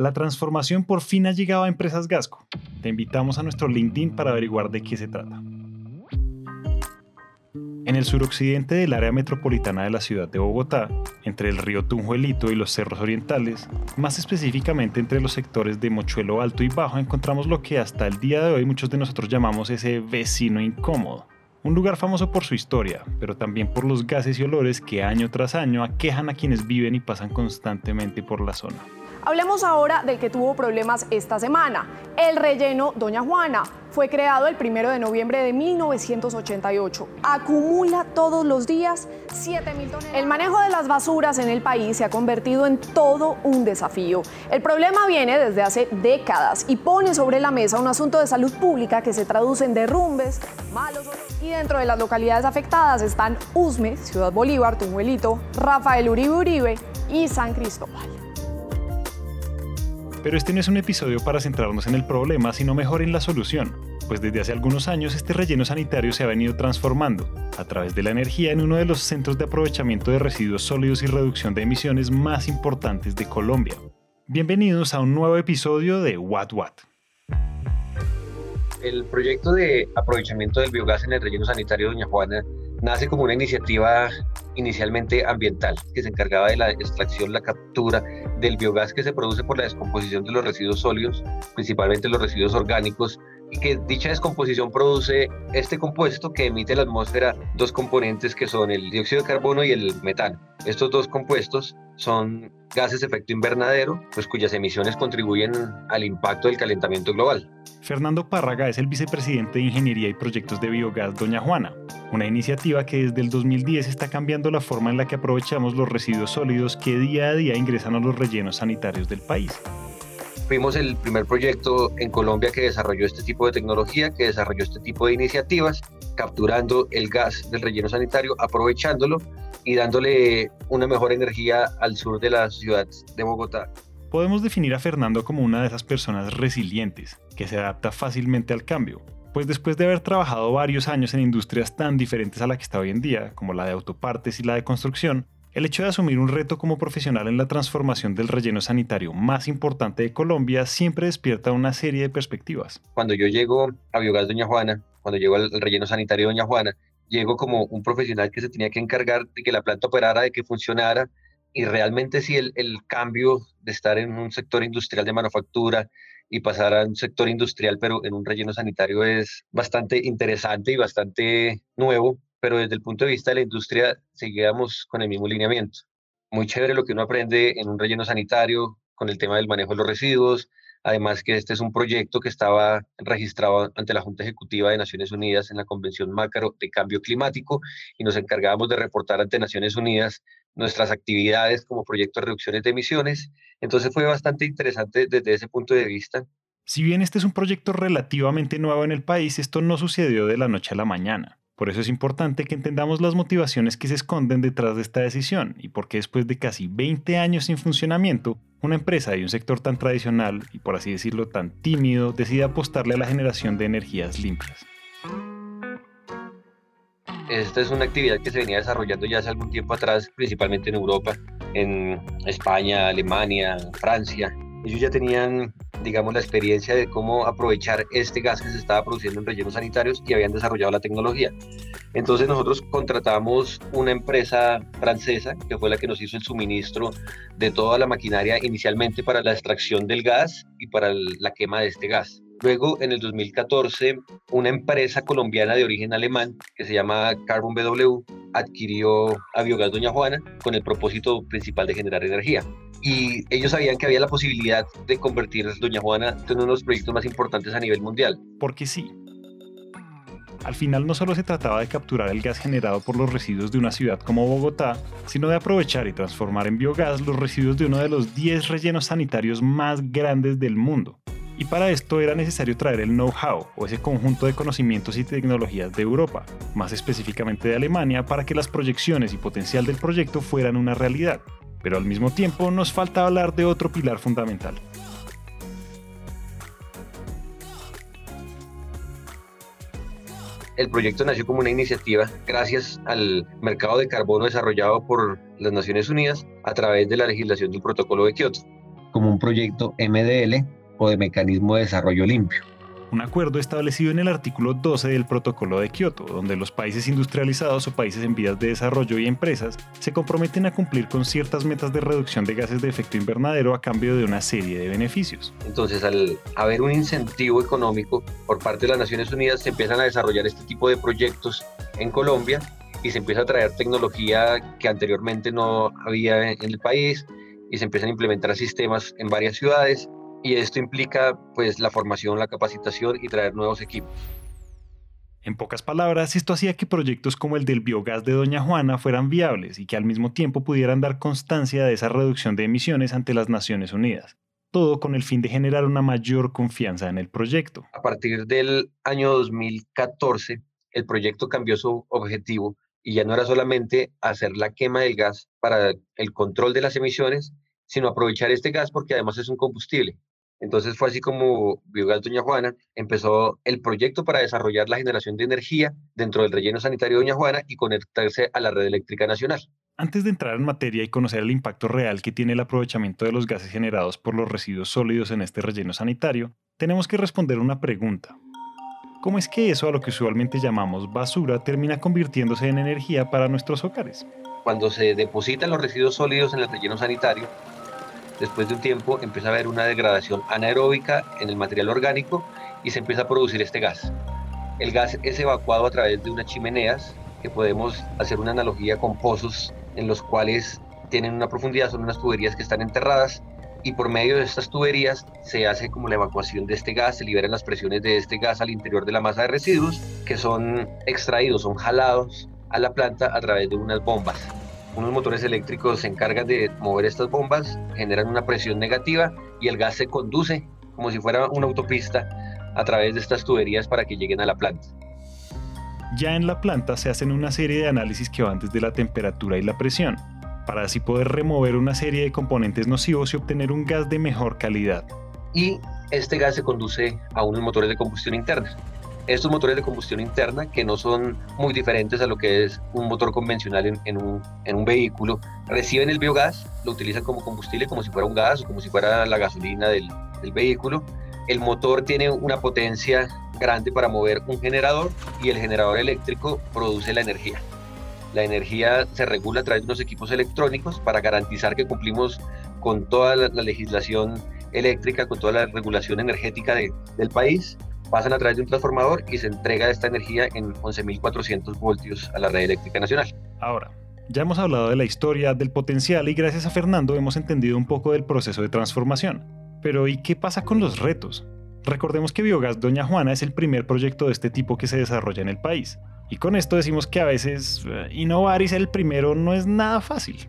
La transformación por fin ha llegado a Empresas Gasco. Te invitamos a nuestro LinkedIn para averiguar de qué se trata. En el suroccidente del área metropolitana de la ciudad de Bogotá, entre el río Tunjuelito y los cerros orientales, más específicamente entre los sectores de Mochuelo Alto y Bajo, encontramos lo que hasta el día de hoy muchos de nosotros llamamos ese vecino incómodo. Un lugar famoso por su historia, pero también por los gases y olores que año tras año aquejan a quienes viven y pasan constantemente por la zona. Hablemos ahora del que tuvo problemas esta semana, el relleno Doña Juana. Fue creado el 1 de noviembre de 1988. Acumula todos los días 7.000 toneladas. El manejo de las basuras en el país se ha convertido en todo un desafío. El problema viene desde hace décadas y pone sobre la mesa un asunto de salud pública que se traduce en derrumbes, malos y dentro de las localidades afectadas están Usme, Ciudad Bolívar, Tunjuelito, Rafael Uribe Uribe y San Cristóbal. Pero este no es un episodio para centrarnos en el problema, sino mejor en la solución, pues desde hace algunos años este relleno sanitario se ha venido transformando, a través de la energía, en uno de los centros de aprovechamiento de residuos sólidos y reducción de emisiones más importantes de Colombia. Bienvenidos a un nuevo episodio de What What. El proyecto de aprovechamiento del biogás en el relleno sanitario de Doña Juana nace como una iniciativa inicialmente ambiental que se encargaba de la extracción, la captura del biogás que se produce por la descomposición de los residuos sólidos, principalmente los residuos orgánicos, y que dicha descomposición produce este compuesto que emite la atmósfera dos componentes que son el dióxido de carbono y el metano. Estos dos compuestos son gases de efecto invernadero, pues cuyas emisiones contribuyen al impacto del calentamiento global. Fernando Párraga es el vicepresidente de Ingeniería y Proyectos de Biogás Doña Juana, una iniciativa que desde el 2010 está cambiando la forma en la que aprovechamos los residuos sólidos que día a día ingresan a los rellenos sanitarios del país. Fuimos el primer proyecto en Colombia que desarrolló este tipo de tecnología, que desarrolló este tipo de iniciativas, capturando el gas del relleno sanitario, aprovechándolo y dándole una mejor energía al sur de la ciudad de Bogotá. Podemos definir a Fernando como una de esas personas resilientes, que se adapta fácilmente al cambio, pues después de haber trabajado varios años en industrias tan diferentes a la que está hoy en día, como la de autopartes y la de construcción, el hecho de asumir un reto como profesional en la transformación del relleno sanitario más importante de Colombia siempre despierta una serie de perspectivas. Cuando yo llego a Biogás Doña Juana, cuando llego al relleno sanitario Doña Juana, llego como un profesional que se tenía que encargar de que la planta operara, de que funcionara, y realmente sí el, el, cambio de estar en un sector industrial de manufactura y pasar a un sector industrial pero en un relleno sanitario es bastante interesante y bastante nuevo, pero desde el punto de vista de la industria seguíamos con el mismo lineamiento. Muy chévere lo que uno aprende en un relleno sanitario con el tema del manejo de los residuos, Además que este es un proyecto que estaba registrado ante la Junta Ejecutiva de Naciones Unidas en la Convención Macro de Cambio Climático y nos encargábamos de reportar ante Naciones Unidas nuestras actividades como proyecto de reducciones de emisiones. Entonces fue bastante interesante desde ese punto de vista. Si bien este es un proyecto relativamente nuevo en el país, esto no sucedió de la noche a la mañana. Por eso es importante que entendamos las motivaciones que se esconden detrás de esta decisión y por qué después de casi 20 años sin funcionamiento, una empresa de un sector tan tradicional y por así decirlo tan tímido decide apostarle a la generación de energías limpias. Esta es una actividad que se venía desarrollando ya hace algún tiempo atrás, principalmente en Europa, en España, Alemania, Francia. Ellos ya tenían digamos, la experiencia de cómo aprovechar este gas que se estaba produciendo en rellenos sanitarios y habían desarrollado la tecnología. Entonces nosotros contratamos una empresa francesa que fue la que nos hizo el suministro de toda la maquinaria inicialmente para la extracción del gas y para la quema de este gas. Luego, en el 2014, una empresa colombiana de origen alemán que se llama Carbon BW adquirió a Biogás Doña Juana con el propósito principal de generar energía y ellos sabían que había la posibilidad de convertir Doña Juana en uno de los proyectos más importantes a nivel mundial. Porque sí. Al final no solo se trataba de capturar el gas generado por los residuos de una ciudad como Bogotá, sino de aprovechar y transformar en biogás los residuos de uno de los 10 rellenos sanitarios más grandes del mundo. Y para esto era necesario traer el know-how o ese conjunto de conocimientos y tecnologías de Europa, más específicamente de Alemania, para que las proyecciones y potencial del proyecto fueran una realidad pero al mismo tiempo nos falta hablar de otro pilar fundamental. El proyecto nació como una iniciativa gracias al mercado de carbono desarrollado por las Naciones Unidas a través de la legislación del protocolo de Kioto. como un proyecto MDL o de mecanismo de desarrollo limpio un acuerdo establecido en el artículo 12 del Protocolo de Kioto, donde los países industrializados o países en vías de desarrollo y empresas se comprometen a cumplir con ciertas metas de reducción de gases de efecto invernadero a cambio de una serie de beneficios. Entonces, al haber un incentivo económico por parte de las Naciones Unidas, se empiezan a desarrollar este tipo de proyectos en Colombia y se empieza a traer tecnología que anteriormente no había en el país y se empiezan a implementar sistemas en varias ciudades y esto implica pues la formación, la capacitación y traer nuevos equipos. En pocas palabras, esto hacía que proyectos como el del biogás de Doña Juana fueran viables y que al mismo tiempo pudieran dar constancia de esa reducción de emisiones ante las Naciones Unidas. Todo con el fin de generar una mayor confianza en el proyecto. A partir del año 2014, el proyecto cambió su objetivo y ya no era solamente hacer la quema del gas para el control de las emisiones, sino aprovechar este gas porque además es un combustible. Entonces fue así como Biogás Doña Juana empezó el proyecto para desarrollar la generación de energía dentro del relleno sanitario de Doña Juana y conectarse a la red eléctrica nacional. Antes de entrar en materia y conocer el impacto real que tiene el aprovechamiento de los gases generados por los residuos sólidos en este relleno sanitario, tenemos que responder una pregunta. ¿Cómo es que eso a lo que usualmente llamamos basura termina convirtiéndose en energía para nuestros hogares? Cuando se depositan los residuos sólidos en el relleno sanitario, después de un tiempo empieza a haber una degradación anaeróbica en el material orgánico y se empieza a producir este gas. El gas es evacuado a través de unas chimeneas que podemos hacer una analogía con pozos en los cuales tienen una profundidad, son unas tuberías que están enterradas y por medio de estas tuberías se hace como la evacuación de este gas, se liberan las presiones de este gas al interior de la masa de residuos que son extraídos, son jalados a la planta a través de unas bombas unos motores eléctricos se encargan de mover estas bombas, generan una presión negativa y el gas se conduce como si fuera una autopista a través de estas tuberías para que lleguen a la planta. Ya en la planta se hacen una serie de análisis que van desde la temperatura y la presión, para así poder remover una serie de componentes nocivos y obtener un gas de mejor calidad. Y este gas se conduce a unos motores de combustión interna estos motores de combustión interna, que no son muy diferentes a lo que es un motor convencional en, un, vehículo, reciben el biogás, lo utilizan como combustible, como si fuera un gas o como si fuera la gasolina del, vehículo. El motor tiene una potencia grande para mover un generador y el generador eléctrico produce la energía. La energía se regula a través de unos equipos electrónicos para garantizar que cumplimos con toda la, legislación eléctrica, con toda la regulación energética del país pasan a través de un transformador y se entrega esta energía en 11.400 voltios a la red eléctrica nacional. Ahora, ya hemos hablado de la historia, del potencial y gracias a Fernando hemos entendido un poco del proceso de transformación. Pero ¿y qué pasa con los retos? Recordemos que Biogás Doña Juana es el primer proyecto de este tipo que se desarrolla en el país. Y con esto decimos que a veces eh, innovar y ser el primero no es nada fácil.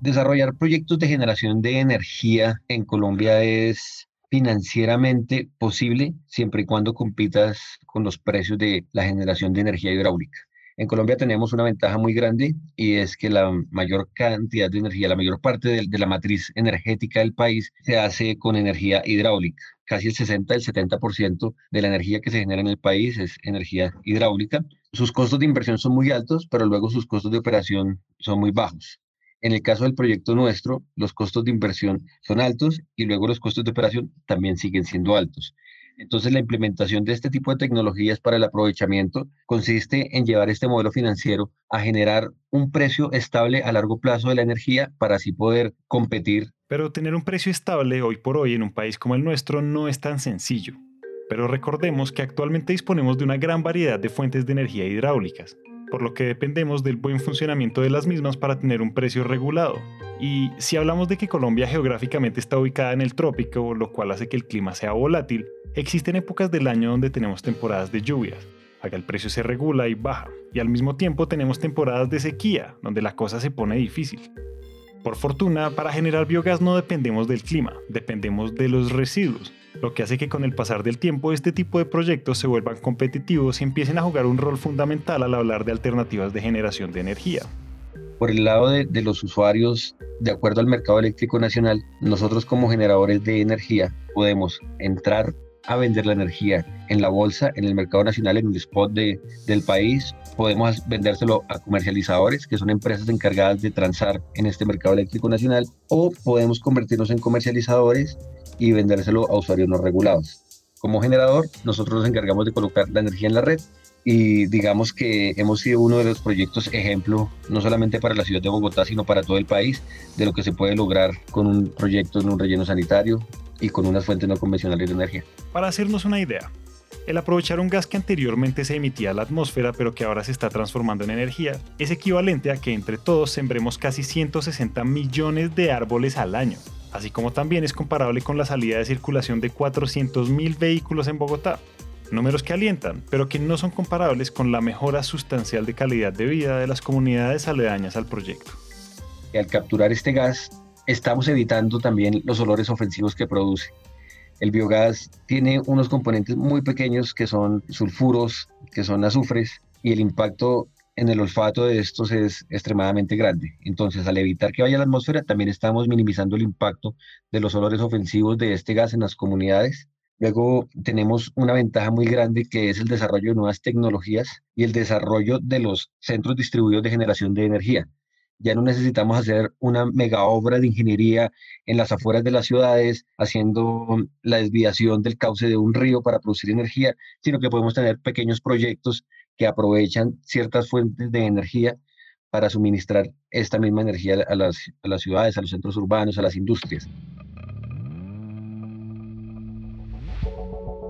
Desarrollar proyectos de generación de energía en Colombia es financieramente posible siempre y cuando compitas con los precios de la generación de energía hidráulica. En Colombia tenemos una ventaja muy grande y es que la mayor cantidad de energía, la mayor parte de, la matriz energética del país se hace con energía hidráulica. Casi el 60, el 70% de la energía que se genera en el país es energía hidráulica. Sus costos de inversión son muy altos, pero luego sus costos de operación son muy bajos. En el caso del proyecto nuestro, los costos de inversión son altos y luego los costos de operación también siguen siendo altos. Entonces, la implementación de este tipo de tecnologías para el aprovechamiento consiste en llevar este modelo financiero a generar un precio estable a largo plazo de la energía para así poder competir. Pero tener un precio estable hoy por hoy en un país como el nuestro no es tan sencillo. Pero recordemos que actualmente disponemos de una gran variedad de fuentes de energía hidráulicas, por lo que dependemos del buen funcionamiento de las mismas para tener un precio regulado. Y si hablamos de que Colombia geográficamente está ubicada en el trópico, lo cual hace que el clima sea volátil, existen épocas del año donde tenemos temporadas de lluvias, acá el precio se regula y baja, y al mismo tiempo tenemos temporadas de sequía, donde la cosa se pone difícil. Por fortuna, para generar biogás no dependemos del clima, dependemos de los residuos, lo que hace que con el pasar del tiempo este tipo de proyectos se vuelvan competitivos y empiecen a jugar un rol fundamental al hablar de alternativas de generación de energía. Por el lado de, los usuarios, de acuerdo al mercado eléctrico nacional, nosotros como generadores de energía podemos entrar a vender la energía en la bolsa, en el mercado nacional, en el spot de, del país. Podemos vendérselo a comercializadores, que son empresas encargadas de transar en este mercado eléctrico nacional, o podemos convertirnos en comercializadores y vendérselo a usuarios no regulados. Como generador, nosotros nos encargamos de colocar la energía en la red y digamos que hemos sido uno de los proyectos ejemplo, no solamente para la ciudad de Bogotá, sino para todo el país, de lo que se puede lograr con un proyecto en un relleno sanitario y con unas fuentes no convencionales de energía. Para hacernos una idea, el aprovechar un gas que anteriormente se emitía a la atmósfera pero que ahora se está transformando en energía es equivalente a que entre todos sembremos casi 160 millones de árboles al año, así como también es comparable con la salida de circulación de 400.000 vehículos en Bogotá números que alientan, pero que no son comparables con la mejora sustancial de calidad de vida de las comunidades aledañas al proyecto. Al capturar este gas, estamos evitando también los olores ofensivos que produce. El biogás tiene unos componentes muy pequeños que son sulfuros, que son azufres, y el impacto en el olfato de estos es extremadamente grande. Entonces, al evitar que vaya a la atmósfera, también estamos minimizando el impacto de los olores ofensivos de este gas en las comunidades Luego tenemos una ventaja muy grande que es el desarrollo de nuevas tecnologías y el desarrollo de los centros distribuidos de generación de energía. Ya no necesitamos hacer una mega obra de ingeniería en las afueras de las ciudades, haciendo la desviación del cauce de un río para producir energía, sino que podemos tener pequeños proyectos que aprovechan ciertas fuentes de energía para suministrar esta misma energía a las, a las ciudades, a los centros urbanos, a las industrias.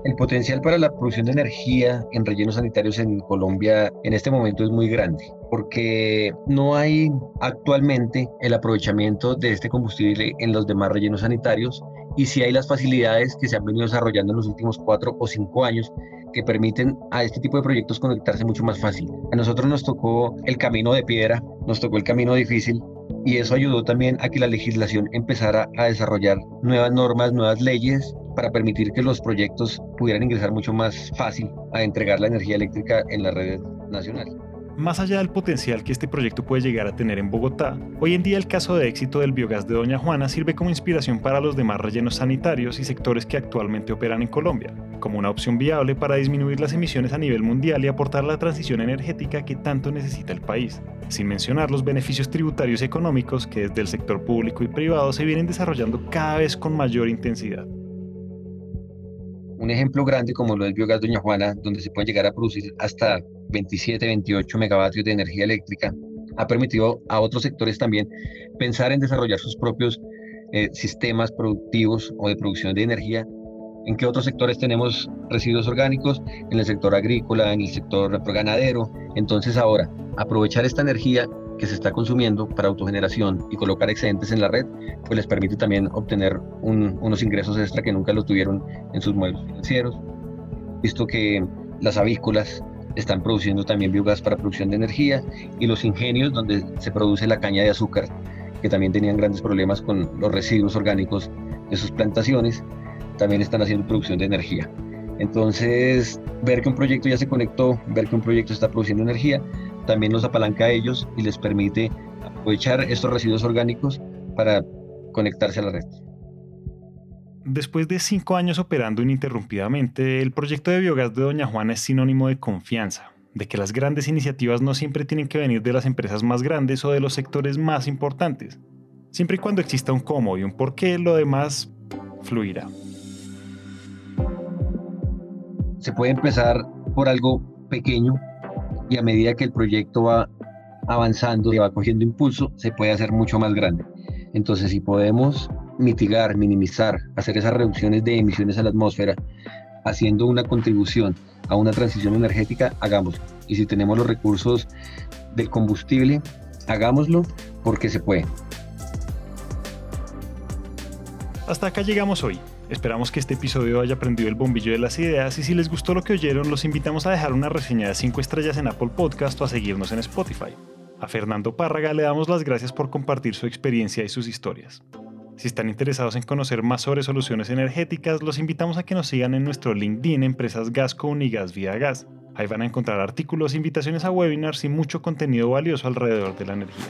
El potencial para la producción de energía en rellenos sanitarios en Colombia en este momento es muy grande, porque no hay actualmente el aprovechamiento de este combustible en los demás rellenos sanitarios y sí hay las facilidades que se han venido desarrollando en los últimos cuatro o cinco años que permiten a este tipo de proyectos conectarse mucho más fácil. A nosotros nos tocó el camino de piedra, nos tocó el camino difícil y eso ayudó también a que la legislación empezara a desarrollar nuevas normas, nuevas leyes para permitir que los proyectos pudieran ingresar mucho más fácil a entregar la energía eléctrica en la red nacional. Más allá del potencial que este proyecto puede llegar a tener en Bogotá, hoy en día el caso de éxito del biogás de Doña Juana sirve como inspiración para los demás rellenos sanitarios y sectores que actualmente operan en Colombia, como una opción viable para disminuir las emisiones a nivel mundial y aportar la transición energética que tanto necesita el país, sin mencionar los beneficios tributarios y económicos que desde el sector público y privado se vienen desarrollando cada vez con mayor intensidad. Un ejemplo grande como lo del biogás Doña Juana, donde se puede llegar a producir hasta 27, 28 megavatios de energía eléctrica, ha permitido a otros sectores también pensar en desarrollar sus propios eh, sistemas productivos o de producción de energía. ¿En qué otros sectores tenemos residuos orgánicos? En el sector agrícola, en el sector ganadero. Entonces ahora, aprovechar esta energía que se está consumiendo para autogeneración y colocar excedentes en la red, pues les permite también obtener unos ingresos extra que nunca los tuvieron en sus modelos financieros. Visto que las avícolas están produciendo también biogás para producción de energía y los ingenios donde se produce la caña de azúcar, que también tenían grandes problemas con los residuos orgánicos de sus plantaciones, también están haciendo producción de energía. Entonces, ver que un proyecto ya se conectó, ver que un proyecto está produciendo energía, también los apalanca a ellos y les permite aprovechar estos residuos orgánicos para conectarse a la red. Después de cinco años operando ininterrumpidamente, el proyecto de biogás de Doña Juana es sinónimo de confianza, de que las grandes iniciativas no siempre tienen que venir de las empresas más grandes o de los sectores más importantes. Siempre y cuando exista un cómo y un por qué, lo demás fluirá. Se puede empezar por algo pequeño y a medida que el proyecto va avanzando y va cogiendo impulso, se puede hacer mucho más grande. Entonces, si podemos mitigar, minimizar, hacer esas reducciones de emisiones a la atmósfera, haciendo una contribución a una transición energética, hagámoslo. Y si tenemos los recursos del combustible, hagámoslo porque se puede. Hasta acá llegamos hoy. Esperamos que este episodio haya prendido el bombillo de las ideas y si les gustó lo que oyeron, los invitamos a dejar una reseña de 5 estrellas en Apple Podcast o a seguirnos en Spotify. A Fernando Párraga le damos las gracias por compartir su experiencia y sus historias. Si están interesados en conocer más sobre soluciones energéticas, los invitamos a que nos sigan en nuestro LinkedIn Empresas Gasco y Gas Vía Gas. Ahí van a encontrar artículos, invitaciones a webinars y mucho contenido valioso alrededor de la energía.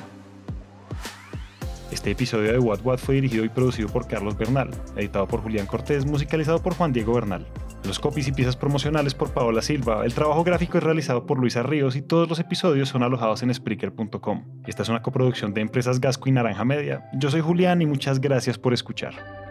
Este episodio de What What fue dirigido y producido por Carlos Bernal, editado por Julián Cortés, musicalizado por Juan Diego Bernal. Los copies y piezas promocionales por Paola Silva. El trabajo gráfico es realizado por Luisa Ríos y todos los episodios son alojados en Spreaker.com. Esta es una coproducción de empresas Gasco y Naranja Media. Yo soy Julián y muchas gracias por escuchar.